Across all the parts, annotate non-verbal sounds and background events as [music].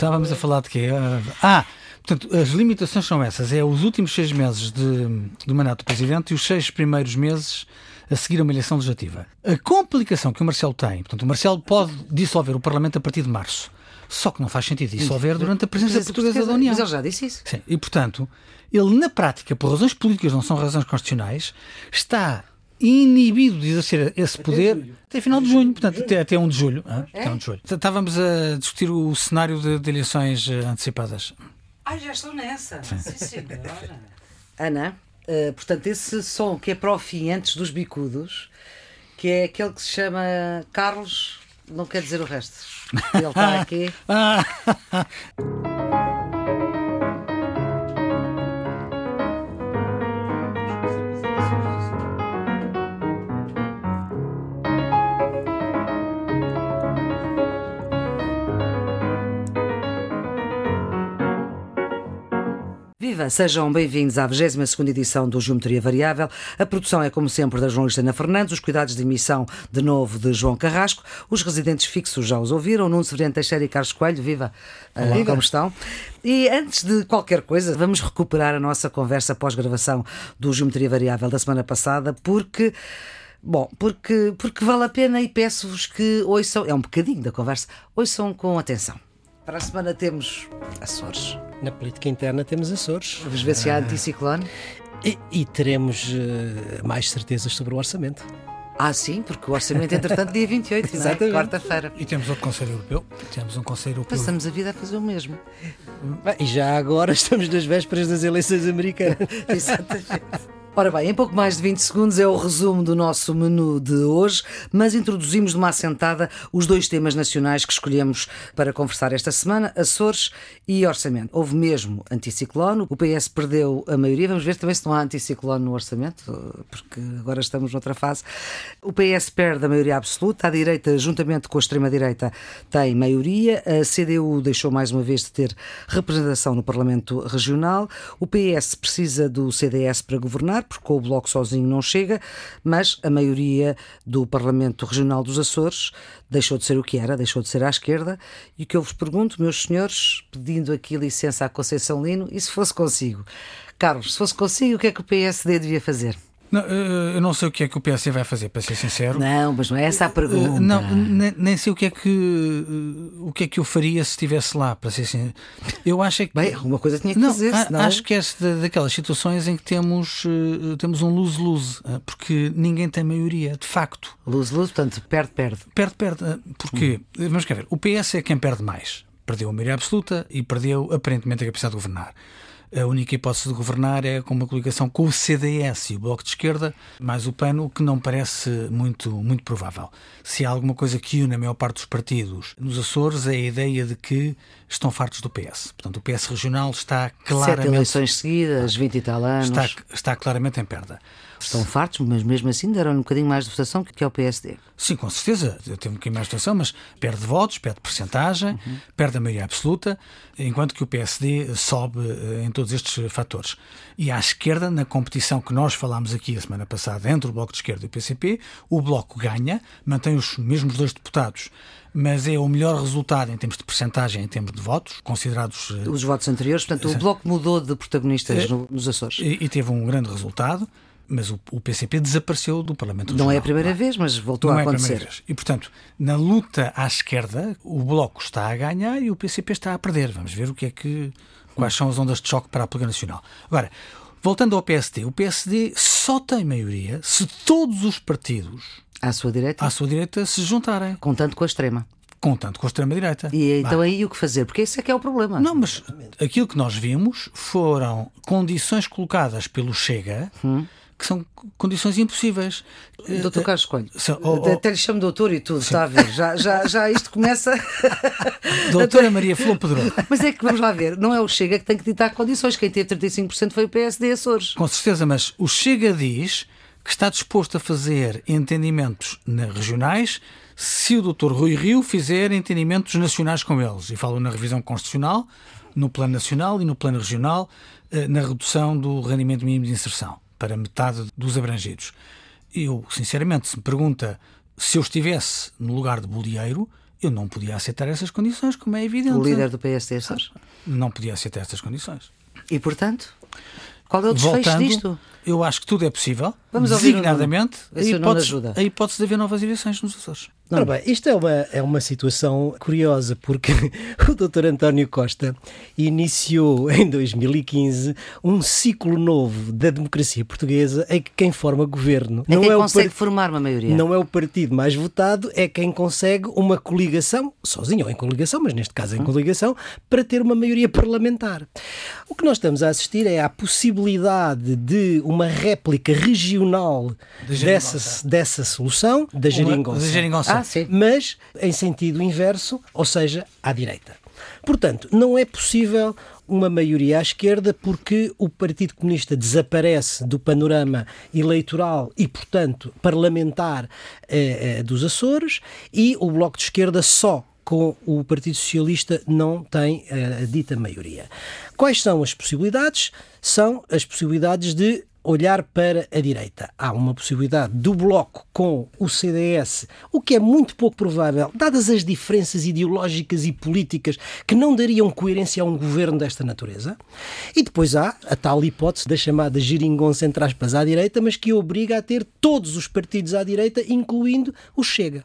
estávamos a falar de quê? Ah, portanto, as limitações são essas. É os últimos seis meses de, do mandato do Presidente e os seis primeiros meses a seguir a uma eleição legislativa. A complicação que o Marcelo tem, portanto, o Marcelo pode dissolver o Parlamento a partir de março. Só que não faz sentido dissolver durante a presença portuguesa da União. Mas ele já disse isso. Sim. E, portanto, ele, na prática, por razões políticas, não são razões constitucionais, está inibido de exercer esse poder até final de junho, portanto, até, até 1 de julho. É? Até 1 de julho. Estávamos a discutir o cenário de, de eleições eh, antecipadas. Ah, já estou nessa. Sim, Sim senhora. Ana, uh, portanto, esse som que é para o fim, antes dos bicudos, que é aquele que se chama Carlos, não quer dizer o resto. Ele está [laughs] aqui. [laughs] Viva! Sejam bem-vindos à 22 edição do Geometria Variável. A produção é, como sempre, da jornalista Ana Fernandes, os cuidados de emissão, de novo, de João Carrasco. Os residentes fixos já os ouviram, Nuno Severiano Teixeira e Carlos Coelho. Viva! Olá, Viva. como estão? E antes de qualquer coisa, vamos recuperar a nossa conversa pós-gravação do Geometria Variável da semana passada, porque... Bom, porque, porque vale a pena e peço-vos que ouçam, é um bocadinho da conversa, ouçam com atenção. Para a semana temos Açores. Na política interna temos Açores. Vamos ver se há anticiclone. E, e teremos uh, mais certezas sobre o orçamento. Ah, sim, porque o orçamento, entretanto, dia 28, não é? quarta-feira. E temos outro Conselho Europeu. Temos um Conselho Europeu. Passamos a vida a fazer o mesmo. Bem, e já agora [laughs] estamos nas vésperas das eleições americanas. [laughs] Exatamente. Ora bem, em pouco mais de 20 segundos é o resumo do nosso menu de hoje, mas introduzimos de uma assentada os dois temas nacionais que escolhemos para conversar esta semana: Açores e Orçamento. Houve mesmo anticiclone, o PS perdeu a maioria. Vamos ver também se não há anticiclone no orçamento, porque agora estamos noutra fase. O PS perde a maioria absoluta, a direita, juntamente com a extrema-direita, tem maioria. A CDU deixou mais uma vez de ter representação no Parlamento Regional. O PS precisa do CDS para governar porque com o Bloco sozinho não chega, mas a maioria do Parlamento Regional dos Açores deixou de ser o que era, deixou de ser à esquerda. E o que eu vos pergunto, meus senhores, pedindo aqui licença à Conceição Lino, e se fosse consigo? Carlos, se fosse consigo, o que é que o PSD devia fazer? Não, eh, eu não sei o que é que o PSD vai fazer, para ser sincero. Não, mas não é essa a pergunta. Eh, não, nem, nem sei o que é que eh, o que é que eu faria se estivesse lá, para ser sincero. Eu acho é que bem, alguma coisa tinha que não, fazer. Senão... Acho que é daquelas situações em que temos temos um lose-lose, porque ninguém tem maioria, de facto. Lose-lose, portanto, perde, perde. Perde, perde. Porque, hum. vamos quer ver, o PS é quem perde mais. Perdeu a maioria absoluta e perdeu aparentemente a capacidade de governar a única hipótese de governar é com uma coligação com o CDS e o Bloco de Esquerda, mais o PAN, o que não parece muito, muito provável. Se há alguma coisa que une a maior parte dos partidos nos Açores, é a ideia de que estão fartos do PS. Portanto, o PS regional está claramente. Sete eleições seguidas, 20 e tal anos. Está, está claramente em perda. Estão fartos, mas mesmo assim deram um bocadinho mais de votação que ao PSD. Sim, com certeza. Teve um bocadinho mais de votação, mas perde votos, perde percentagem, uhum. perde a maioria absoluta, enquanto que o PSD sobe eh, em todos estes fatores. E à esquerda, na competição que nós falámos aqui a semana passada entre o Bloco de Esquerda e o PCP, o Bloco ganha, mantém os mesmos dois deputados mas é o melhor resultado em termos de percentagem, em termos de votos, considerados. Eh, os votos anteriores, portanto, o Bloco mudou de protagonistas é, nos Açores. E, e, teve um grande resultado mas o, o, PCP desapareceu do Parlamento Regional. Não é a primeira vez, mas voltou não a acontecer. É a primeira vez. E, portanto, na luta à esquerda, o Bloco está a ganhar e o PCP está a perder. Vamos ver o que é que, quais são as ondas de choque para a política nacional. Agora, voltando ao PSD, o PSD só tem maioria se todos os partidos à sua direita, à sua direita se juntarem. Contando com a extrema contanto com a extrema-direita. E então aí o que fazer? Porque esse é que é o problema. Não, mas aquilo que nós vimos foram condições colocadas pelo Chega hum que são condições impossíveis. Doutor Carlos Coelho, oh, oh, até lhe chamo doutor e tudo, sim. está a ver? Já, já, já isto começa. [laughs] Doutora Maria Flor Pedro. Mas é que vamos lá ver, não é o Chega que tem que ditar condições. Quem teve 35% foi o PSD Açores. Com certeza, mas o Chega diz que está disposto a fazer entendimentos regionais se o doutor Rui Rio fizer entendimentos nacionais com eles. E falo na revisão constitucional, no plano nacional e no plano regional, eh, na redução do rendimento mínimo de inserção para metade dos abrangidos. Eu, sinceramente, se me pergunta se eu estivesse no lugar de bolieiro, Eu não podia aceitar essas condições, como é evidente. O líder do PSD. Não podia aceitar essas condições. E, portanto, qual é o desfecho Voltando, disto? eu acho que tudo é possível. Vamos designadamente a hipótese, a hipótese de haver novas eleições nos Açores. Ora bem, isto é uma, é uma situação curiosa, porque [laughs] o Dr. António Costa iniciou em 2015 um ciclo novo da democracia portuguesa em que quem forma governo É quem o consegue par- formar uma maioria. não é o partido mais votado, é quem consegue uma coligação, sozinho ou em coligação, mas neste caso em coligação, para ter uma maioria parlamentar. O que nós estamos a assistir é à possibilidade de uma réplica regional geringonça. dessa, dessa solução, da geringonça. Ah. Mas em sentido inverso, ou seja, à direita. Portanto, não é possível uma maioria à esquerda porque o Partido Comunista desaparece do panorama eleitoral e, portanto, parlamentar eh, eh, dos Açores e o Bloco de Esquerda só com o Partido Socialista não tem eh, a dita maioria. Quais são as possibilidades? São as possibilidades de olhar para a direita. Há uma possibilidade do Bloco com o CDS, o que é muito pouco provável, dadas as diferenças ideológicas e políticas que não dariam coerência a um governo desta natureza. E depois há a tal hipótese da chamada geringonça, entre aspas, à direita, mas que obriga a ter todos os partidos à direita, incluindo o Chega.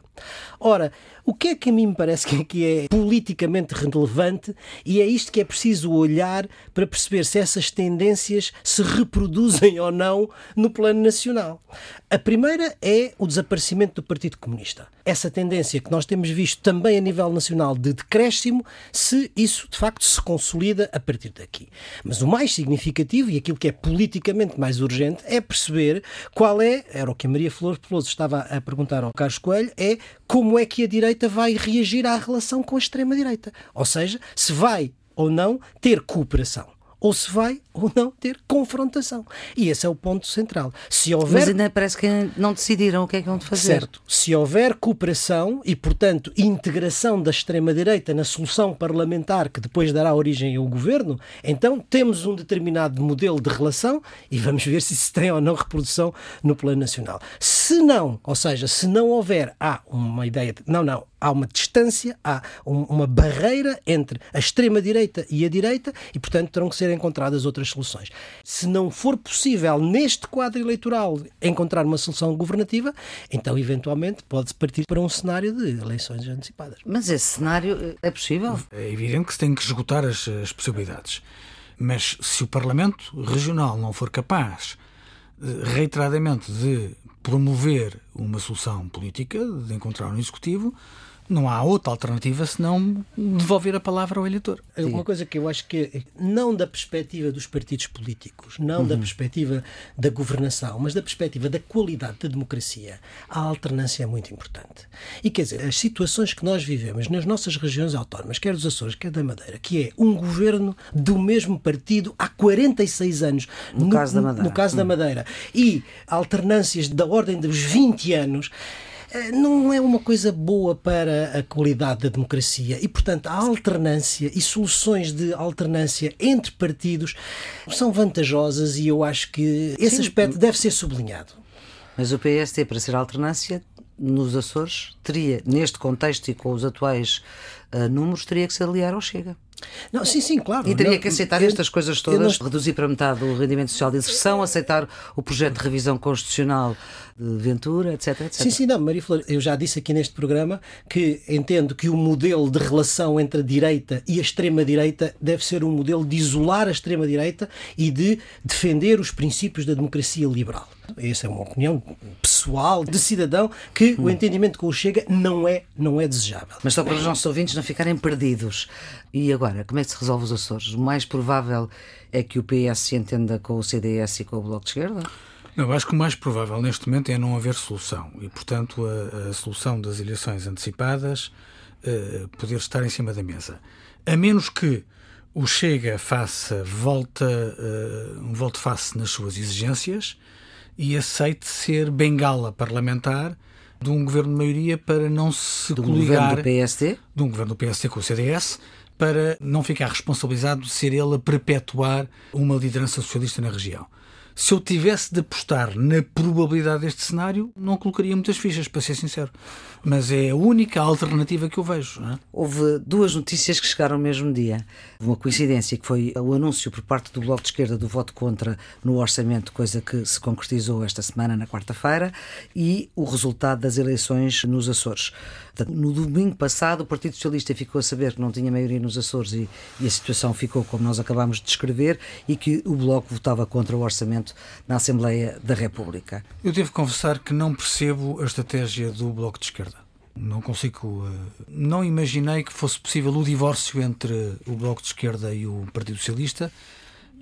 Ora, o que é que a mim me parece que é, que é politicamente relevante e é isto que é preciso olhar para perceber se essas tendências se reproduzem [laughs] ou não no plano nacional. A primeira é o desaparecimento do Partido Comunista. Essa tendência que nós temos visto também a nível nacional de decréscimo, se isso de facto se consolida a partir daqui. Mas o mais significativo e aquilo que é politicamente mais urgente é perceber qual é, era o que a Maria Flor Peloso estava a perguntar ao Carlos Coelho, é como é que a direita vai reagir à relação com a extrema-direita. Ou seja, se vai ou não ter cooperação. Ou se vai ou não ter confrontação. E esse é o ponto central. Se houver Mas ainda parece que não decidiram o que é que vão fazer. Certo. Se houver cooperação e, portanto, integração da extrema-direita na solução parlamentar que depois dará origem ao governo, então temos um determinado modelo de relação e vamos ver se isso tem ou não reprodução no plano nacional. Se não, ou seja, se não houver, há uma ideia de. Não, não. Há uma distância, há um- uma barreira entre a extrema-direita e a direita e, portanto, terão que ser encontradas outras soluções. Se não for possível, neste quadro eleitoral, encontrar uma solução governativa, então, eventualmente, pode-se partir para um cenário de eleições antecipadas. Mas esse cenário eh, é possível? É evidente que se tem que esgotar as, as possibilidades. Mas se o Parlamento Regional não for capaz, eh, reiteradamente, de promover uma solução política, de encontrar um executivo, não há outra alternativa senão devolver a palavra ao eleitor. É Uma coisa que eu acho que, não da perspectiva dos partidos políticos, não da perspectiva da governação, mas da perspectiva da qualidade da democracia, a alternância é muito importante. E quer dizer, as situações que nós vivemos nas nossas regiões autónomas, quer dos Açores, quer da Madeira, que é um governo do mesmo partido há 46 anos. No caso da Madeira. No caso da Madeira. E alternâncias da ordem dos 20 anos não é uma coisa boa para a qualidade da democracia e, portanto, a alternância e soluções de alternância entre partidos são vantajosas e eu acho que esse aspecto deve ser sublinhado. Mas o PSD, para ser alternância, nos Açores, teria, neste contexto e com os atuais ah, números, teria que se aliar ao Chega. Não, sim, sim, claro. E teria Não, que aceitar eu- estas coisas eu não todas, reduzir para metade o rendimento social de inserção, aceitar o projeto de revisão constitucional de Ventura, etc, etc. Sim, sim, não, Maria Flor, eu já disse aqui neste programa que entendo que o modelo de relação entre a direita e a extrema-direita deve ser um modelo de isolar a extrema-direita e de defender os princípios da democracia liberal. Essa é uma opinião pessoal, de cidadão, que o entendimento com o Chega não é, não é desejável. Mas só para os nossos ouvintes não ficarem perdidos. E agora, como é que se resolve os Açores? O mais provável é que o PS se entenda com o CDS e com o Bloco de Esquerda? Não, eu acho que o mais provável neste momento é não haver solução e, portanto, a, a solução das eleições antecipadas eh, poder estar em cima da mesa. A menos que o Chega faça volta, eh, um volte-face nas suas exigências e aceite ser bengala parlamentar de um governo de maioria para não se Do coligar governo do PSD? de um governo do PSD com o CDS para não ficar responsabilizado de ser ele a perpetuar uma liderança socialista na região. Se eu tivesse de apostar na probabilidade deste cenário, não colocaria muitas fichas, para ser sincero. Mas é a única alternativa que eu vejo. É? Houve duas notícias que chegaram no mesmo dia. Uma coincidência que foi o anúncio por parte do Bloco de Esquerda do voto contra no orçamento, coisa que se concretizou esta semana, na quarta-feira, e o resultado das eleições nos Açores. No domingo passado, o Partido Socialista ficou a saber que não tinha maioria nos Açores e, e a situação ficou como nós acabámos de descrever e que o Bloco votava contra o orçamento na Assembleia da República. Eu devo confessar que não percebo a estratégia do Bloco de Esquerda. Não consigo. Eh, não imaginei que fosse possível o divórcio entre o Bloco de Esquerda e o Partido Socialista.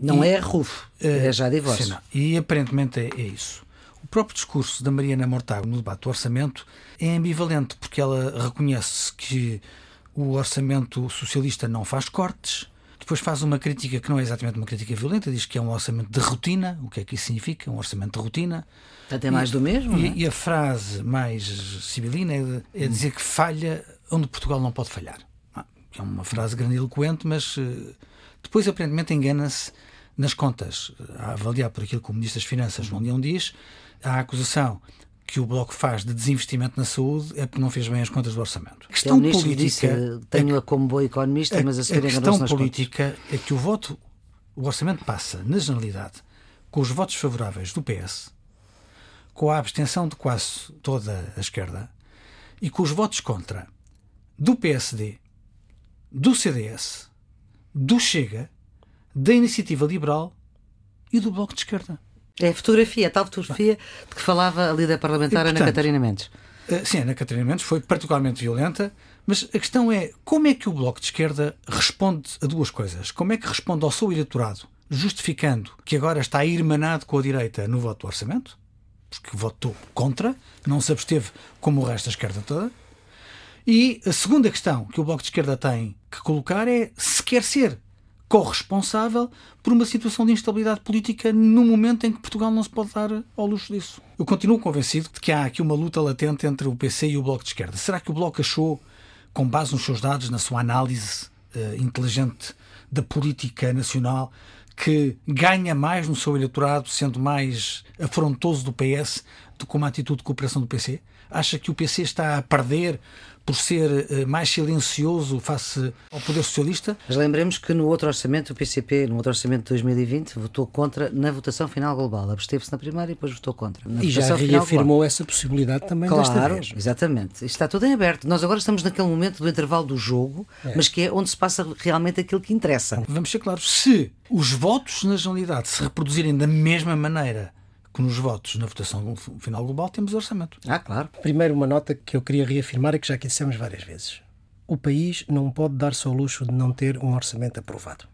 Não e, é RUF, é já divórcio. Sim, e aparentemente é, é, isso. O próprio discurso da Mariana Mortágua no debate do orçamento é ambivalente, porque ela reconhece que o orçamento socialista não faz cortes, depois faz uma crítica que não é exatamente uma crítica violenta, diz que é um orçamento de rotina. O que é que isso significa? Um orçamento de rotina. Até mais do mesmo. E, é? e, a frase mais sibilina é, é, dizer que falha onde Portugal não pode falhar. Ah, é uma frase grandiloquente, mas eh, depois aparentemente engana-se nas contas. A avaliar por aquilo que o Ministro das Finanças, João Leão, diz, a acusação que o Bloco faz de desinvestimento na saúde é porque não fez bem as contas do orçamento. A questão é política. Disse, tenho-a como boa economista, mas a, a questão política contas. é que o voto, o orçamento passa, na generalidade, com os votos favoráveis do PS, com a abstenção de quase toda a esquerda e com os votos contra do PSD, do CDS, do Chega, da Iniciativa Liberal e do Bloco de Esquerda. É a fotografia, a tal fotografia de que falava a líder parlamentar e, portanto, Ana Catarina Mendes. Eh, sim, Ana Catarina Mendes foi particularmente violenta, mas a questão é como é que o Bloco de Esquerda responde a duas coisas. Como é que responde ao seu eleitorado, justificando que agora está irmanado com a direita no voto do orçamento, porque votou contra, não se absteve como o resto da esquerda toda. E a segunda questão que o Bloco de Esquerda tem que colocar é se quer ser corresponsável por uma situação de instabilidade política no momento em que Portugal não se pode dar ao luxo disso. Eu continuo convencido de que há aqui uma luta latente entre o PC e o Bloco de Esquerda. Será que o Bloco achou, com base nos seus dados, na sua análise uh, inteligente da política nacional, que ganha mais no seu eleitorado sendo mais afrontoso do PS do que uma atitude de cooperação do PC? Acha que o PC está a perder por ser eh, mais silencioso face ao poder socialista. Mas lembremos que no outro orçamento, o PCP, no outro orçamento de 2020, votou contra na votação final global. Absteve-se na primeira e depois votou contra. Na e já reafirmou essa possibilidade também claro, desta vez. exatamente. Está tudo em aberto. Nós agora estamos naquele momento do intervalo do jogo, é. mas que é onde se passa realmente aquilo que interessa. Vamos ser claros, se os votos na generalidade se reproduzirem da mesma maneira que nos votos na votação final global temos orçamento. Ah, claro. Primeiro, uma nota que eu queria reafirmar e que já aqui dissemos várias vezes. O país não pode dar-se ao luxo de não ter um orçamento aprovado.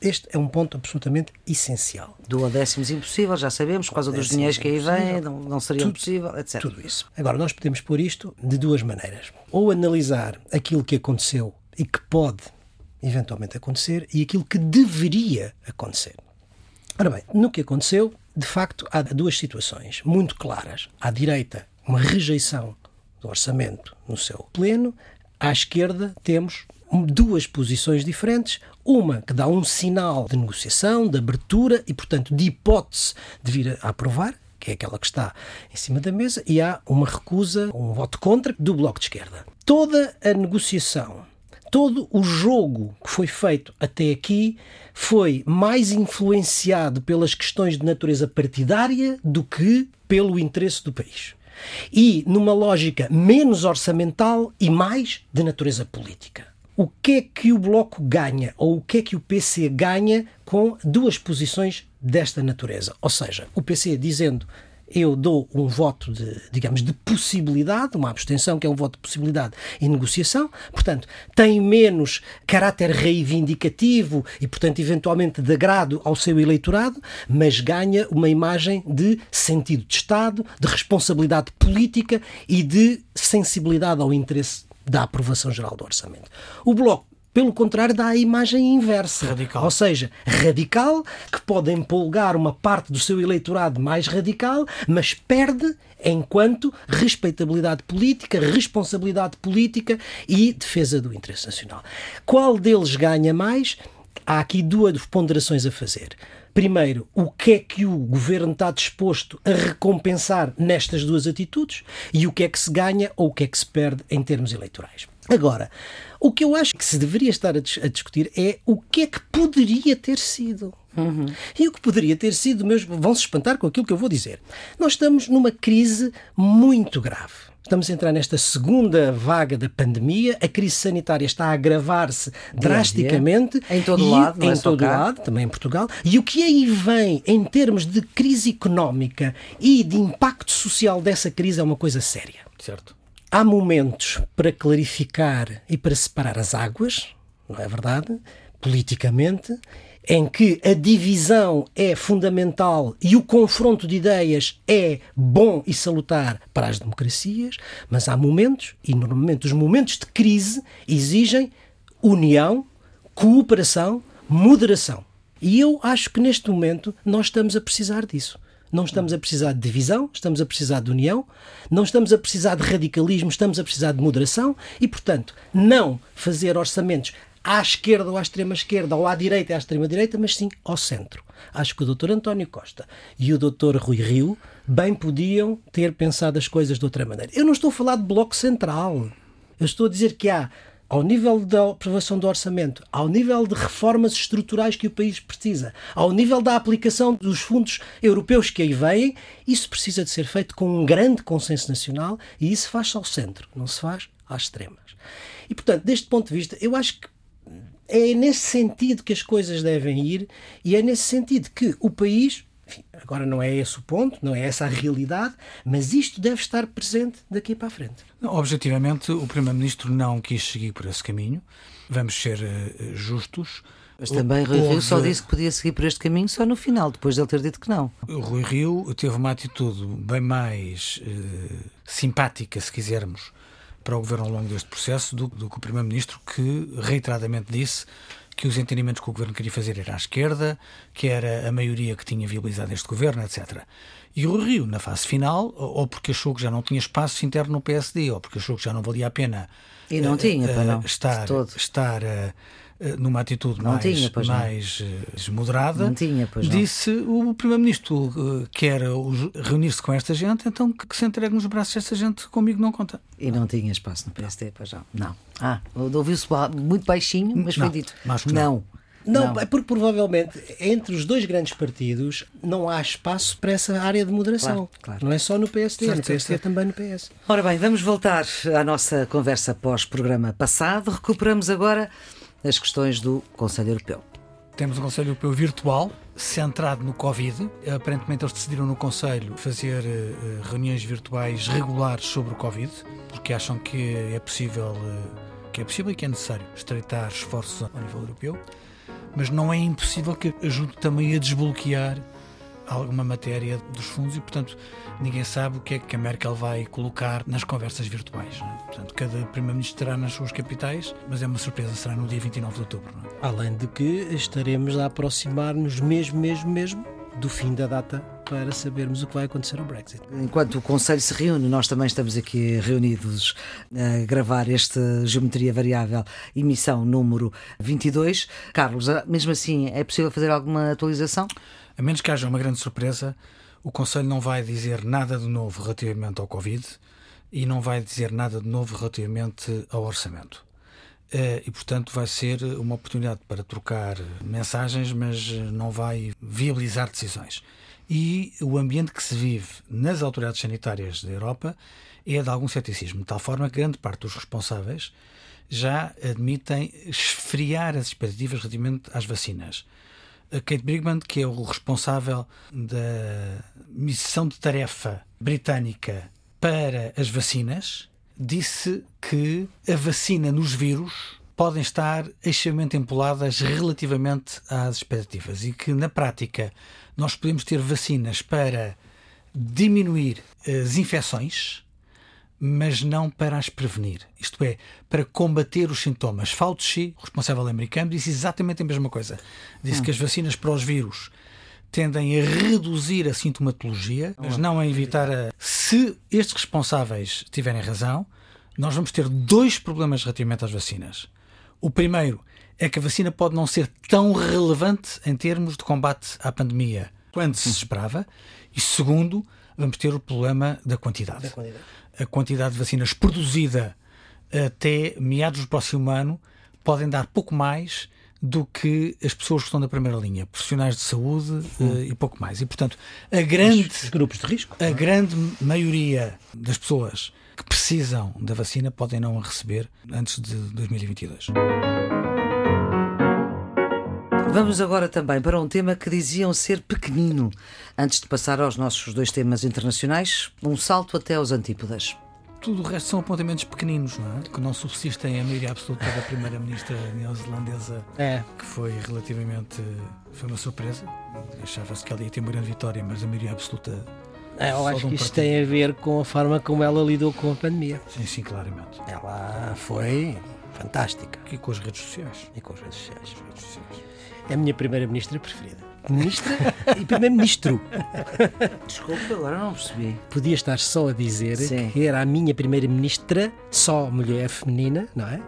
Este é um ponto absolutamente essencial. Do décimos impossível, já sabemos, por causa dos dinheiros que aí vêm, não, não seria tudo, possível, etc. Tudo isso. Agora, nós podemos pôr isto de duas maneiras. Ou analisar aquilo que aconteceu e que pode eventualmente acontecer e aquilo que deveria acontecer. Ora bem, no que aconteceu, de facto, há duas situações muito claras. À direita, uma rejeição do orçamento no seu pleno. À esquerda, temos duas posições diferentes. Uma que dá um sinal de negociação, de abertura e, portanto, de hipótese de vir a aprovar, que é aquela que está em cima da mesa, e há uma recusa, um voto contra do Bloco de Esquerda. Toda a negociação todo o jogo que foi feito até aqui foi mais influenciado pelas questões de natureza partidária do que pelo interesse do país. E numa lógica menos orçamental e mais de natureza política. O que é que o Bloco ganha, ou o que é que o PC ganha com duas posições desta natureza? Ou seja, o PC dizendo eu dou um voto de, digamos, de possibilidade, uma abstenção que é um voto de possibilidade e negociação, portanto, tem menos caráter reivindicativo e, portanto, eventualmente de agrado ao seu eleitorado, mas ganha uma imagem de sentido de Estado, de responsabilidade política e de sensibilidade ao interesse da aprovação geral do orçamento. O Bloco pelo contrário, dá a imagem inversa. Radical. Ou seja, radical, que pode empolgar uma parte do seu eleitorado mais radical, mas perde enquanto respeitabilidade política, responsabilidade política e defesa do interesse nacional. Qual deles ganha mais? Há aqui duas ponderações a fazer. primeiro, o que é que o governo está disposto a recompensar nestas duas atitudes e o que é que se ganha ou o que é que se perde em termos eleitorais. Agora, o que eu acho que se deveria estar a, dis a discutir é o que é que poderia ter sido. Uhum. E o que poderia ter sido, meus vão se espantar com aquilo que eu vou dizer. Nós estamos numa crise muito grave. Estamos a entrar nesta segunda vaga da pandemia, a crise sanitária está a agravar-se drasticamente. Em todo o lado, em é todo lado, também em Portugal. E o que aí vem em termos de crise económica e de impacto social dessa crise é uma coisa séria. Certo. Há momentos para clarificar e para separar as águas, não é verdade? Politicamente, em que a divisão é fundamental e o confronto de ideias é bom e salutar para as democracias, mas há momentos, e normalmente os momentos de crise, exigem união, cooperação, moderação. E eu acho que neste momento nós estamos a precisar disso. Não estamos a precisar de divisão, estamos a precisar de união, não estamos a precisar de radicalismo, estamos a precisar de moderação e, portanto, não fazer orçamentos à esquerda ou à extrema esquerda, ou à direita e à extrema direita, mas sim ao centro. Acho que o Dr. António Costa e o Dr. Rui Rio bem podiam ter pensado as coisas de outra maneira. Eu não estou a falar de bloco central. Eu estou a dizer que há, ao nível da aprovação do orçamento, ao nível de reformas estruturais que o país precisa, ao nível da aplicação dos fundos europeus que aí vêm, isso precisa de ser feito com um grande consenso nacional e isso faz-se ao centro, não se faz às extremas. E, portanto, deste ponto de vista, eu acho que é nesse sentido que as coisas devem ir e é nesse sentido que o país, enfim, agora não é esse o ponto, não é essa a realidade, mas isto deve estar presente daqui para a frente. Não, objetivamente, o Primeiro-Ministro não quis seguir por esse caminho. Vamos ser uh, justos. Mas também Rui Rio só disse que podia seguir por este caminho só no final, depois de ele ter dito que não. O Rui Rio teve uma atitude bem mais uh, simpática, se quisermos, para o governo ao longo deste processo do, do que o Primeiro-Ministro, que reiteradamente disse que os entendimentos que o governo queria fazer era à esquerda, que era a maioria que tinha viabilizado este governo, etc. E o Rio, na fase final, ou porque achou que já não tinha espaço interno no PSD, ou porque achou que já não valia a pena e não uh, tinha, uh, não, estar, estar eh, numa atitude não mais, tinha, mais não. moderada, não tinha, disse o Primeiro-Ministro uh, quer reunir-se com esta gente, então que, que se entregue nos braços desta gente, comigo não conta. E não tinha espaço no PSD, pois não. Não. Ah, ouviu-se muito baixinho, mas foi dito. Mas não. não. Não, não, é porque provavelmente entre os dois grandes partidos não há espaço para essa área de moderação. Claro, claro. Não é só no PSD, certo, no PSD certo. também no PS. Ora bem, vamos voltar à nossa conversa pós-programa passado. Recuperamos agora as questões do Conselho Europeu. Temos um Conselho Europeu virtual, centrado no Covid. Aparentemente, eles decidiram no Conselho fazer uh, reuniões virtuais regulares sobre o Covid, porque acham que é possível, uh, que é possível e que é necessário estreitar esforços ao nível europeu, mas não é impossível que ajude também a desbloquear alguma matéria dos fundos e, portanto, ninguém sabe o que é que a Merkel vai colocar nas conversas virtuais. É? Portanto, cada Primeiro-Ministro estará nas suas capitais, mas é uma surpresa, será no dia 29 de outubro. É? Além de que estaremos a aproximar-nos mesmo, mesmo, mesmo do fim da data para sabermos o que vai acontecer ao Brexit. Enquanto o Conselho se reúne, nós também estamos aqui reunidos a gravar esta Geometria Variável, emissão número 22. Carlos, mesmo assim, é possível fazer alguma atualização? A menos que haja uma grande surpresa, o Conselho não vai dizer nada de novo relativamente ao Covid e não vai dizer nada de novo relativamente ao orçamento. Eh, e, portanto, vai ser uma oportunidade para trocar mensagens, mas não vai viabilizar decisões. E o ambiente que se vive nas autoridades sanitárias da Europa é de algum ceticismo, de tal forma que grande parte dos responsáveis já admitem esfriar as expectativas relativamente às vacinas a Kate Brigman, que é o responsável da missão de tarefa britânica para as vacinas, disse que a vacina nos vírus podem estar extremamente empoladas relativamente às expectativas e que, na prática, nós podemos ter vacinas para diminuir as infecções mas não para as prevenir. Isto é, para combater os sintomas. Fauci, responsável americano, disse exatamente a mesma coisa. Disse hum. que as vacinas para os vírus tendem a reduzir a sintomatologia, mas não a evitar a. Se estes responsáveis tiverem razão, nós vamos ter dois problemas relativamente às vacinas. O primeiro é que a vacina pode não ser tão relevante em termos de combate à pandemia quando se esperava. E segundo, vamos ter o problema da quantidade. Da quantidade. A quantidade de vacinas produzida até meados do próximo ano podem dar pouco mais do que as pessoas que estão na primeira linha, profissionais de saúde eh, e pouco mais. E, portanto, a grande, Os grupos de risco. a grande maioria das pessoas que precisam da vacina podem não a receber antes de 2022. Vamos agora também para um tema que diziam ser pequenino. Antes de passar aos nossos dois temas internacionais, um salto até aos antípodas. Tudo o resto são apontamentos pequeninos, não é? Que não subsistem a maioria absoluta da primeira-ministra neozelandesa, É. que foi relativamente. foi uma surpresa. Achava-se que ela ia ter uma grande vitória, mas a maioria absoluta. É, Eu acho um que isto partido. tem a ver com a forma como ela lidou com a pandemia. Sim, sim, claramente. Ela foi fantástica. E com as redes sociais. E com as redes sociais. Redes sociais. É a minha primeira-ministra preferida. Ministra [laughs] e primeiro-ministro. Desculpe, agora não percebi. Podia estar só a dizer Sim. que era a minha primeira-ministra, só mulher feminina, não é?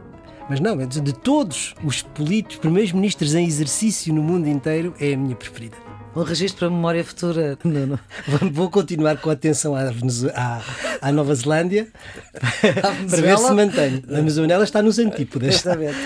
Mas não, é de de todos os políticos, primeiros ministros em exercício no mundo inteiro, é a minha preferida. Um registro para a memória futura. Nuno. Vou- Vou continuar com atenção à, à, à Nova Zelândia [laughs] para ver se mantém. A Venezuela está nos antípodas. Exatamente.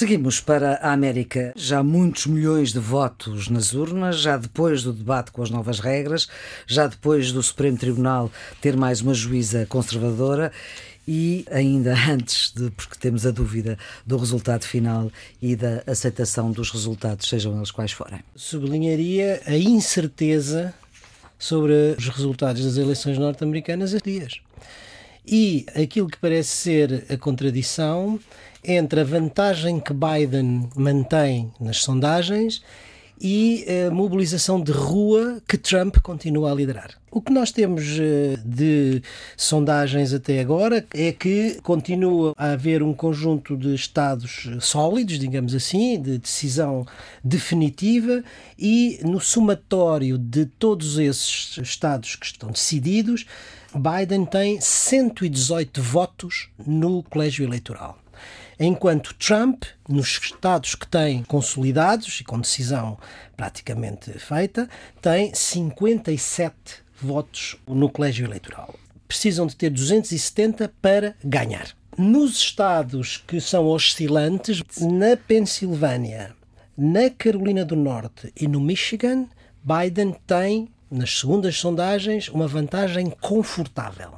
Seguimos para a América. Já muitos milhões de votos nas urnas, já depois do debate com as novas regras, já depois do Supremo Tribunal ter mais uma juíza conservadora e ainda [laughs] antes de, porque temos a dúvida do resultado final e da aceitação dos resultados, sejam eles quais forem. Sublinharia a incerteza sobre os resultados das eleições norte-americanas há dias. E aquilo que parece ser a contradição entre a vantagem que Biden mantém nas sondagens e a mobilização de rua que Trump continua a liderar. O que nós temos eh, de sondagens até agora é que continua a haver um conjunto de estados sólidos, digamos assim, de decisão definitiva, e no somatório de todos esses estados que estão decididos, Biden tem 118 votos no colégio eleitoral enquanto Trump, nos estados que tem consolidados e com decisão praticamente feita, tem 57 votos no colégio eleitoral. Precisam de ter 270 para ganhar. Nos estados que são oscilantes, na Pensilvânia, na Carolina do Norte e no Michigan, Biden tem, nas segundas sondagens, uma vantagem confortável.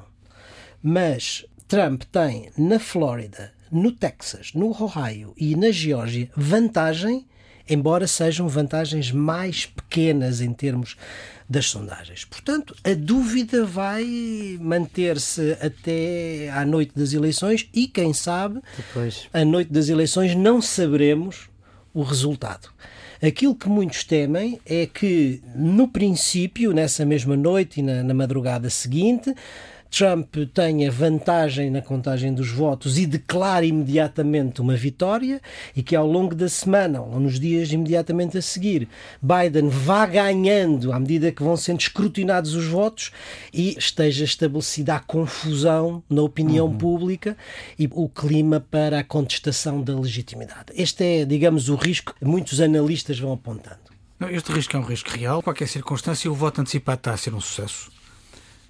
Mas Trump tem na Flórida, no Texas, no Ohio e na Geórgia vantagem, embora sejam vantagens mais pequenas em termos das sondagens. Portanto, a dúvida vai manter-se até à noite das eleições e, quem sabe, Depois. à noite das eleições não saberemos o resultado. Aquilo que muitos temem é que, no princípio, nessa mesma noite e na, na madrugada seguinte, Trump tenha vantagem na contagem dos votos e declare imediatamente uma vitória e que ao longo da semana ou nos dias imediatamente a seguir Biden vá ganhando à medida que vão sendo escrutinados os votos e esteja estabelecida a confusão na opinião pública e o clima para a contestação da legitimidade. Este é, digamos, o risco que muitos analistas vão apontando. Este risco é um risco real. Qualquer circunstância, o voto antecipado está a ser um sucesso.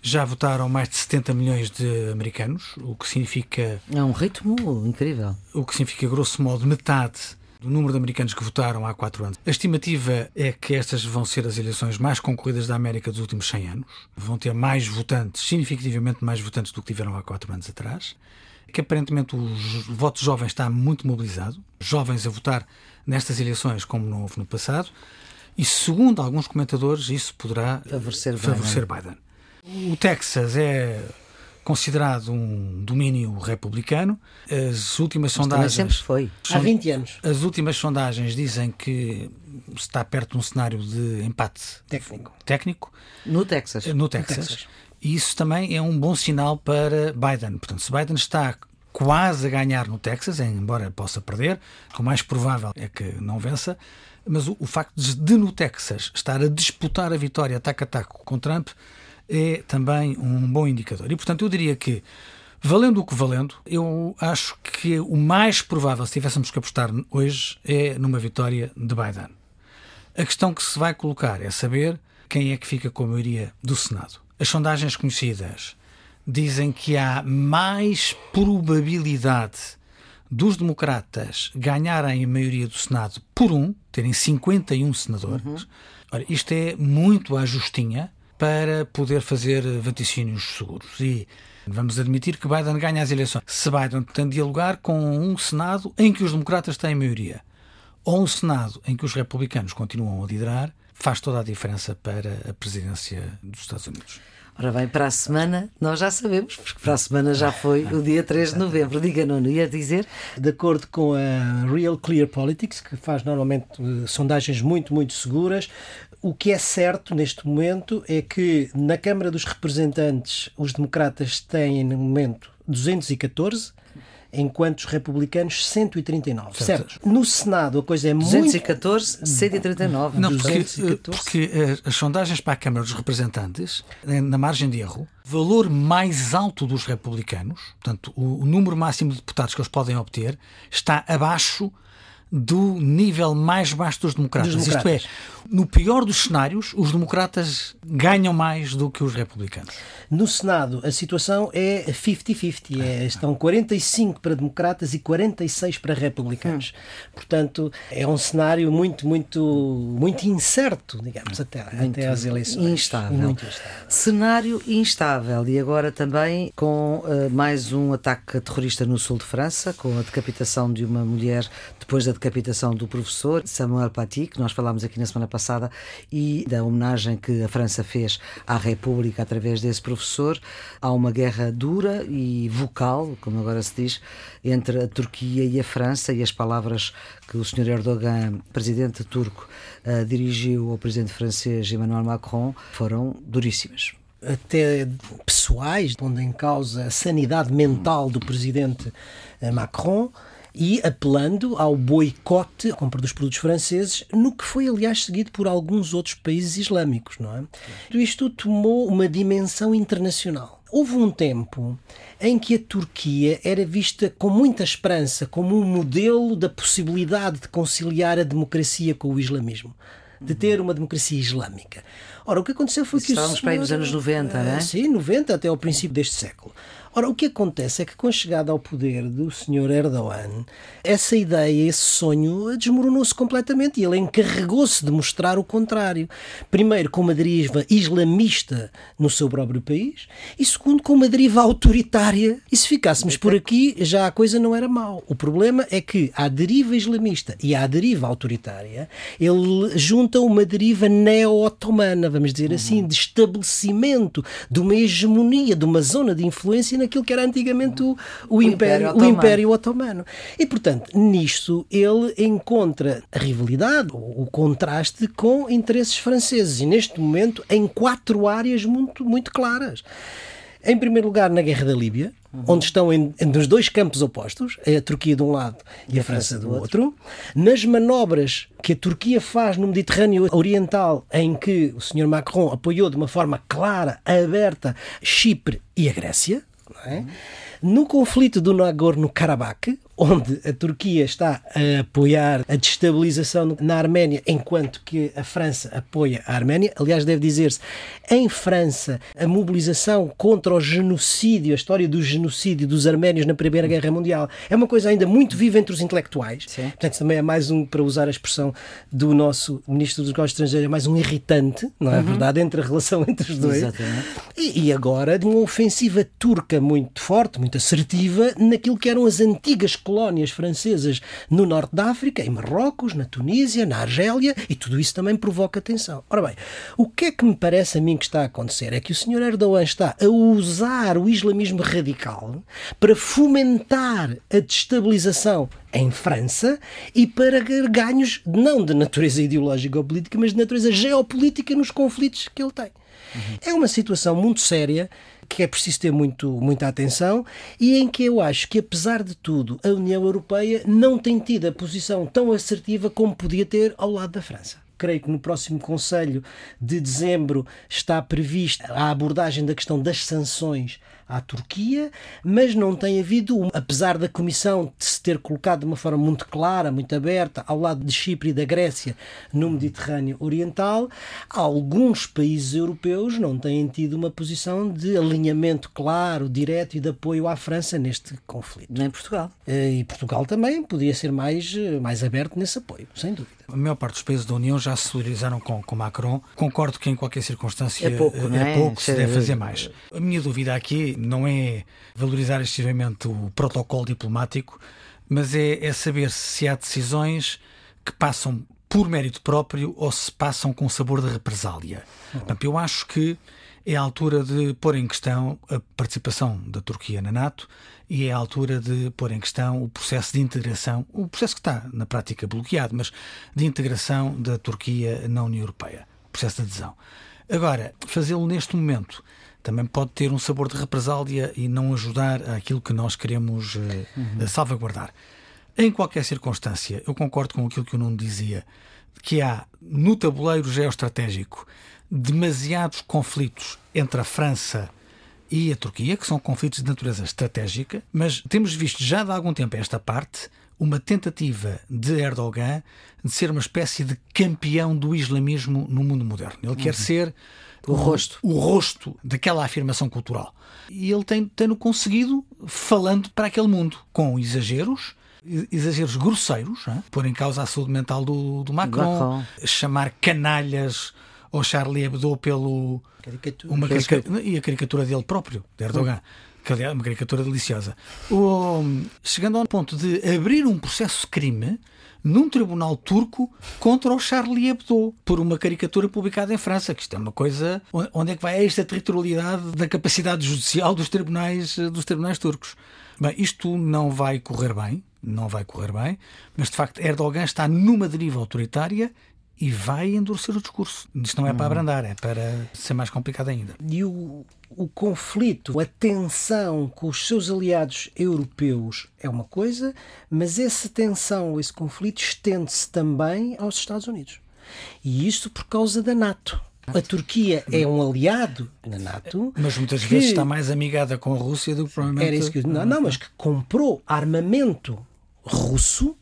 Já votaram mais de 70 milhões de americanos, o que significa, É um ritmo incrível. o que significa grosso modo metade do número de americanos que votaram há quatro anos. A estimativa é que estas vão ser as eleições mais concorridas da América dos últimos 100 anos. Vão ter mais votantes, significativamente mais votantes do que tiveram há quatro anos atrás. Que aparentemente o voto jovem está muito mobilizado, jovens a votar nestas eleições como não houve no passado. E segundo alguns comentadores, isso poderá Favorecer Biden. favorecer Biden. O Texas é considerado um domínio republicano. As últimas Também sondagens. sempre foi. Há 20 anos. As últimas sondagens dizem que está perto de um cenário de empate Técnico. técnico No Texas. no Texas. Texas. E isso também é um bom sinal para Biden. Portanto, se Biden está quase a ganhar no Texas, embora possa perder, o mais provável é que não vença, mas o, o facto de, de, no Texas estar a disputar a vitória taco a taco com Trump é também um bom indicador. E, portanto, eu diria que, valendo o que valendo, eu acho que o mais provável, se tivéssemos que apostar hoje, é numa vitória de Biden. A questão que se vai colocar é saber quem é que fica com a maioria do Senado. As sondagens conhecidas dizem que há mais probabilidade dos democratas ganharem a maioria do Senado por um, terem 51 senadores. Uhum. Ora, isto é muito à justinha para poder fazer vaticínios seguros. E vamos admitir que Biden ganha as eleições. Se Biden tem de dialogar com um Senado em que os democratas têm maioria, ou um Senado em que os republicanos continuam a liderar, faz toda a diferença para a presidência dos Estados Unidos. Ora bem, para a semana nós já sabemos, porque para a semana já foi o dia 3 de novembro. Diga, Nuno, ia dizer? De acordo com a Real Clear Politics, que faz normalmente uh, sondagens muito, muito seguras, o que é certo neste momento é que na Câmara dos Representantes os democratas têm, no momento, 214 enquanto os republicanos 139. Certo. certo. No Senado a coisa é 214, muito... 139. Não, porque, 214. porque eh, as sondagens para a Câmara dos Representantes, eh, na margem de erro, valor mais alto dos republicanos, portanto, o, o número máximo de deputados que eles podem obter, está abaixo do nível mais baixo dos democratas. dos democratas. Isto é, no pior dos cenários, os democratas ganham mais do que os republicanos. No Senado, a situação é 50-50. É, estão 45 para democratas e 46 para republicanos. Hum. Portanto, é um cenário muito, muito, muito incerto, digamos, até, muito até às eleições. Instável. Muito instável. Cenário instável. E agora também com uh, mais um ataque terrorista no sul de França, com a decapitação de uma mulher depois da decapitação do professor Samuel Paty, que nós falámos aqui na semana passada, e da homenagem que a França fez à República através desse professor. Há uma guerra dura e vocal, como agora se diz, entre a Turquia e a França, e as palavras que o Sr. Erdogan, presidente turco, uh, dirigiu ao presidente francês Emmanuel Macron foram duríssimas até pessoais, pondo em causa a sanidade mental do presidente eh, Macron e apelando ao boicote à compra dos produtos franceses, no que foi, aliás, seguido por alguns outros países islâmicos. Não é? Isto tomou uma dimensão internacional. Houve um tempo em que a Turquia era vista com muita esperança como um modelo da possibilidade de conciliar a democracia com o islamismo de ter uma democracia islâmica. Ora, o que aconteceu foi Isso que. Estávamos para aí nos anos 90, não é? Sim, 90 até ao princípio deste século. Ora, o que acontece é que com a chegada ao poder do Sr. Erdogan, essa ideia, esse sonho desmoronou-se completamente e ele encarregou-se de mostrar o contrário. Primeiro, com uma deriva islamista no seu próprio país e, segundo, com uma deriva autoritária. E se ficássemos por aqui, já a coisa não era mal. O problema é que à deriva islamista e à deriva autoritária, ele junta uma deriva neo-otomana, vamos dizer assim, de estabelecimento de uma hegemonia, de uma zona de influência naquilo que era antigamente o, o, o Império, Império o Império Otomano. E, portanto, nisto ele encontra a rivalidade, o, o contraste com interesses franceses e, neste momento, em quatro áreas muito, muito claras. Em primeiro lugar, na Guerra da Líbia, uhum. onde estão em, em, nos dois campos opostos, a Turquia de um lado e, e a França, França do outro. outro. Nas manobras que a Turquia faz no Mediterrâneo Oriental, em que o Sr. Macron apoiou de uma forma clara, aberta, Chipre e a Grécia. É? No conflito do Nagorno-Karabakh, onde a Turquia está a apoiar a destabilização na Arménia, enquanto que a França apoia a Arménia. Aliás, deve dizer-se, em França, a mobilização contra o genocídio, a história do genocídio dos arménios na Primeira Guerra Mundial, é uma coisa ainda muito viva entre os intelectuais. Sim. Portanto, também é mais um, para usar a expressão do nosso Ministro dos Negócios Estrangeiros, é mais um irritante, não é uhum. verdade, entre a relação [laughs] entre os dois. Exatamente. E, e agora, de uma ofensiva turca muito forte, muito assertiva, naquilo que eram as antigas colónias francesas no norte da África, em Marrocos, na Tunísia, na Argélia, e tudo isso também provoca tensão. Ora bem, o que é que me parece a mim que está a acontecer? É que o Sr. Erdogan está a usar o islamismo radical para fomentar a destabilização em França e para ganhos não de natureza ideológica ou política, mas de natureza geopolítica nos conflitos que ele tem. Uhum. É uma situação muito séria que é preciso ter muito, muita atenção e em que eu acho que, apesar de tudo, a União Europeia não tem tido a posição tão assertiva como podia ter ao lado da França. Creio que no próximo Conselho de dezembro está prevista a abordagem da questão das sanções à Turquia, mas não tem havido, apesar da Comissão se ter colocado de uma forma muito clara, muito aberta, ao lado de Chipre e da Grécia no Mediterrâneo Oriental, alguns países europeus não têm tido uma posição de alinhamento claro, direto e de apoio à França neste conflito. Nem Portugal. Eh, e Portugal também podia ser mais, eh, mais aberto nesse apoio, sem dúvida. A maior parte dos países da União já se solidarizaram com, com Macron. Concordo que em qualquer circunstância é pouco, é, é? pouco se deve fazer mais. A minha dúvida aqui não é valorizar excessivamente o protocolo diplomático, mas é, é saber se há decisões que passam por mérito próprio ou se passam com sabor de represália. Portanto, eu acho que é a altura de pôr em questão a participação da Turquia na NATO e é a altura de pôr em questão o processo de integração, o processo que está na prática bloqueado, mas de integração da Turquia na União Europeia, processo de adesão. Agora, fazê-lo neste momento também pode ter um sabor de represália e não ajudar àquilo que nós queremos uhum. salvaguardar. Em qualquer circunstância, eu concordo com aquilo que o Nuno dizia, que há no tabuleiro geoestratégico demasiados conflitos entre a França e a Turquia, que são conflitos de natureza estratégica, mas temos visto já de algum tempo esta parte uma tentativa de Erdogan de ser uma espécie de campeão do islamismo no mundo moderno. Ele uhum. quer ser o, o rosto. O rosto daquela afirmação cultural. E ele tem, tem-no conseguido falando para aquele mundo, com exageros, exageros grosseiros, hein? pôr em causa a saúde mental do, do Macron, Macron, chamar canalhas ao Charlie Hebdo pelo. Caricatura. Uma caricatura, e a caricatura dele próprio, de Erdogan. Que é uma caricatura deliciosa. O, chegando ao ponto de abrir um processo de crime num tribunal turco contra o Charlie Hebdo por uma caricatura publicada em França, que isto é uma coisa onde é que vai esta territorialidade da capacidade judicial dos tribunais dos tribunais turcos. Bem, isto não vai correr bem, não vai correr bem, mas de facto Erdogan está numa deriva autoritária e vai endurecer o discurso. Isto não é para abrandar, é para ser mais complicado ainda. E o, o conflito, a tensão com os seus aliados europeus é uma coisa, mas essa tensão, esse conflito estende-se também aos Estados Unidos. E isto por causa da NATO. A Turquia é um aliado na NATO. Mas muitas vezes está mais amigada com a Rússia do que provavelmente. Era isso que eu... não, não, mas que comprou armamento russo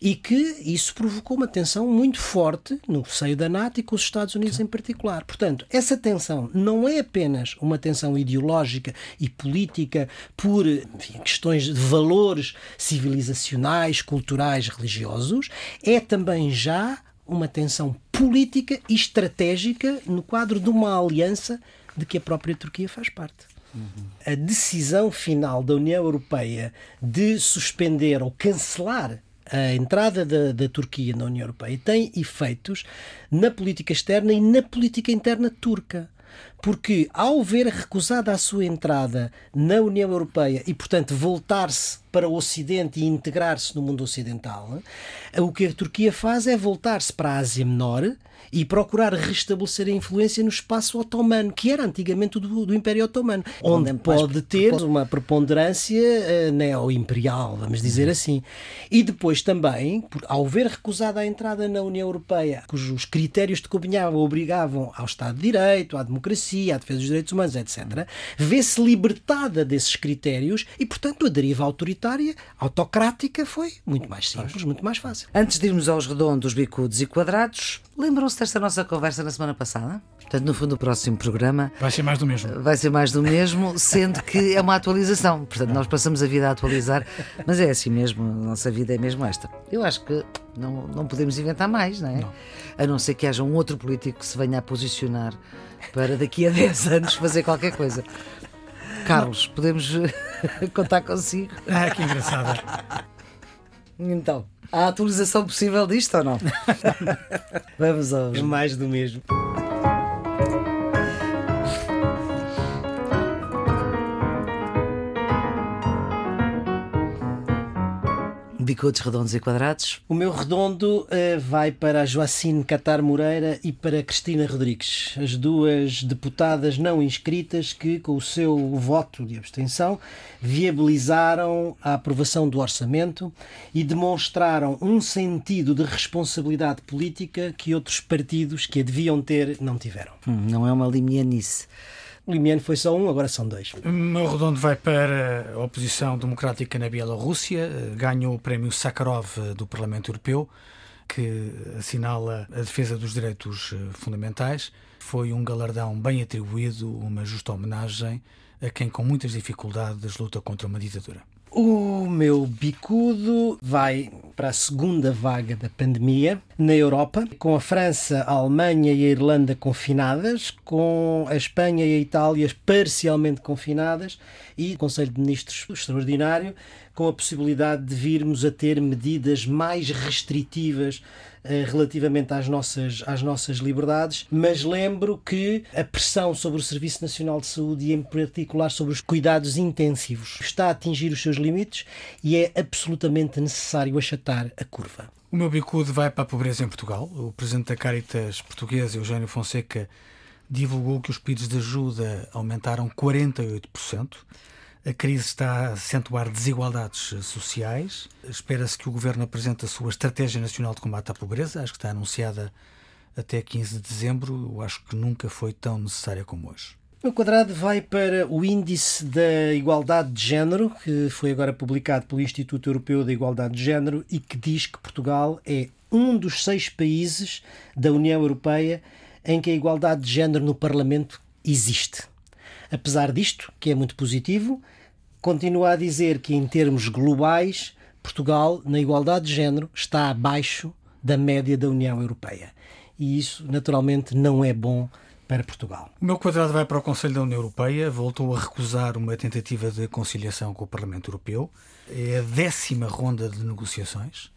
e que isso provocou uma tensão muito forte no seio da NATO e com os Estados Unidos em particular. Portanto, essa tensão não é apenas uma tensão ideológica e política por enfim, questões de valores civilizacionais, culturais, religiosos, é também já uma tensão política e estratégica no quadro de uma aliança de que a própria Turquia faz parte. Uhum. A decisão final da União Europeia de suspender ou cancelar a entrada da, da Turquia na União Europeia tem efeitos na política externa e na política interna turca porque ao ver recusada a sua entrada na União Europeia e, portanto, voltar-se para o Ocidente e integrar-se no mundo ocidental, o que a Turquia faz é voltar-se para a Ásia Menor e procurar restabelecer a influência no espaço otomano, que era antigamente do, do Império Otomano, onde pode ter uma preponderância uh, neo-imperial, vamos dizer uhum. assim. E depois também, por, ao ver recusada a entrada na União Europeia, cujos critérios de Copenhague obrigavam ao Estado de Direito, à democracia, à defesa dos direitos humanos, etc., vê-se libertada desses critérios e, portanto, a deriva autoritária, autocrática, foi muito mais simples, muito mais fácil. Antes de irmos aos redondos, bicudos e quadrados, lembram-se desta nossa conversa na semana passada? Portanto, no fundo, o próximo programa. Vai ser mais do mesmo. Vai ser mais do mesmo, sendo que é uma atualização. Portanto, nós passamos a vida a atualizar, mas é assim mesmo, a nossa vida é mesmo esta. Eu acho que não, não podemos inventar mais, não é? Não. A não ser que haja um outro político que se venha a posicionar para daqui a 10 anos fazer qualquer coisa. Carlos, podemos [laughs] contar consigo? Ah, que engraçada. Então. Há atualização possível disto ou não? [laughs] Vamos aos. É mais do mesmo. Bicodes redondos e quadrados. O meu redondo uh, vai para a Joacine Catar Moreira e para Cristina Rodrigues, as duas deputadas não inscritas que, com o seu voto de abstenção, viabilizaram a aprovação do orçamento e demonstraram um sentido de responsabilidade política que outros partidos que a deviam ter não tiveram. Hum, não é uma limianice. O limiano foi só um, agora são dois. O meu redondo vai para a oposição democrática na Bielorrússia. Ganhou o prémio Sakharov do Parlamento Europeu, que assinala a defesa dos direitos fundamentais. Foi um galardão bem atribuído, uma justa homenagem a quem com muitas dificuldades luta contra uma ditadura. O meu bicudo vai para a segunda vaga da pandemia na Europa, com a França, a Alemanha e a Irlanda confinadas, com a Espanha e a Itália parcialmente confinadas e o Conselho de Ministros extraordinário com a possibilidade de virmos a ter medidas mais restritivas eh, relativamente às nossas, às nossas liberdades, mas lembro que a pressão sobre o Serviço Nacional de Saúde e, em particular, sobre os cuidados intensivos está a atingir os seus limites e é absolutamente necessário achatar a curva. O meu bicudo vai para a pobreza em Portugal. O presidente da Caritas portuguesa, Eugênio Fonseca, divulgou que os pedidos de ajuda aumentaram 48%. A crise está a acentuar desigualdades sociais. Espera-se que o governo apresente a sua Estratégia Nacional de Combate à Pobreza. Acho que está anunciada até 15 de dezembro. Eu acho que nunca foi tão necessária como hoje. O quadrado vai para o Índice da Igualdade de Género, que foi agora publicado pelo Instituto Europeu da Igualdade de Género e que diz que Portugal é um dos seis países da União Europeia em que a igualdade de género no Parlamento existe. Apesar disto, que é muito positivo, continua a dizer que, em termos globais, Portugal, na igualdade de género, está abaixo da média da União Europeia. E isso, naturalmente, não é bom para Portugal. O meu quadrado vai para o Conselho da União Europeia. Voltou a recusar uma tentativa de conciliação com o Parlamento Europeu. É a décima ronda de negociações.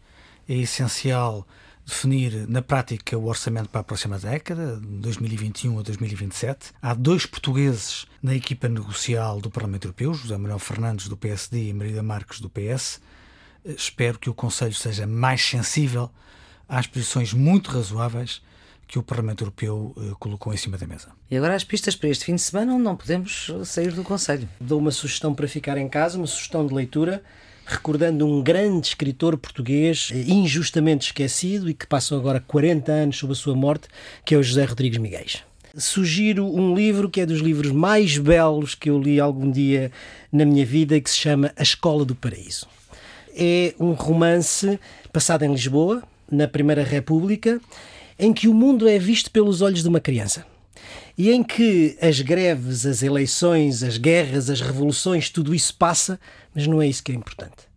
É essencial definir na prática o orçamento para a próxima década, 2021 a 2027. Há dois portugueses na equipa negocial do Parlamento Europeu, José Manuel Fernandes do PSD e Maria Marques do PS. Espero que o Conselho seja mais sensível às posições muito razoáveis que o Parlamento Europeu uh, colocou em cima da mesa. E agora as pistas para este fim de semana onde não podemos sair do Conselho. Dou uma sugestão para ficar em casa, uma sugestão de leitura recordando um grande escritor português eh, injustamente esquecido e que passou agora 40 anos sob a sua morte, que é o José Rodrigues Miguel. Sugiro um livro que é dos livros mais belos que eu li algum dia na minha vida, que se chama A Escola do Paraíso. É um romance passado em Lisboa, na Primeira República, em que o mundo é visto pelos olhos de uma criança e em que as greves, as eleições, as guerras, as revoluções, tudo isso passa, mas não é isso que é importante.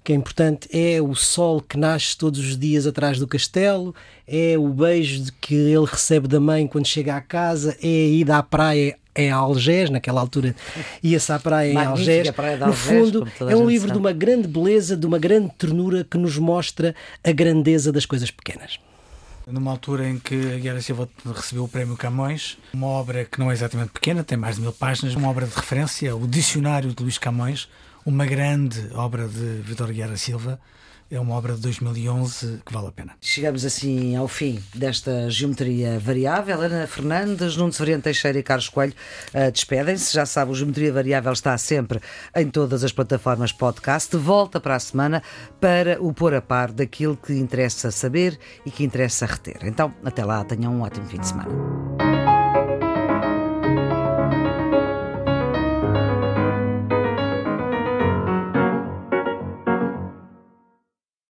O que é importante é o sol que nasce todos os dias atrás do castelo, é o beijo que ele recebe da mãe quando chega à casa, é a ida à praia em Algés, naquela altura ia-se à praia em Algés. Praia no Algés, fundo, é um livro sabe. de uma grande beleza, de uma grande ternura que nos mostra a grandeza das coisas pequenas numa altura em que a Guerra Silva recebeu o Prémio Camões, uma obra que não é exatamente pequena, tem mais de mil páginas, uma obra de referência, o Dicionário de Luís Camões, uma grande obra de Vitor Guerra Silva, é uma obra de 2011 que vale a pena. Chegamos assim ao fim desta geometria variável. Ana Fernandes, Nuno Severiano Teixeira e Carlos Coelho uh, despedem-se. Já sabe, o Geometria Variável está sempre em todas as plataformas podcast. Volta para a semana para o pôr a par daquilo que interessa saber e que interessa reter. Então, até lá, tenham um ótimo fim de semana.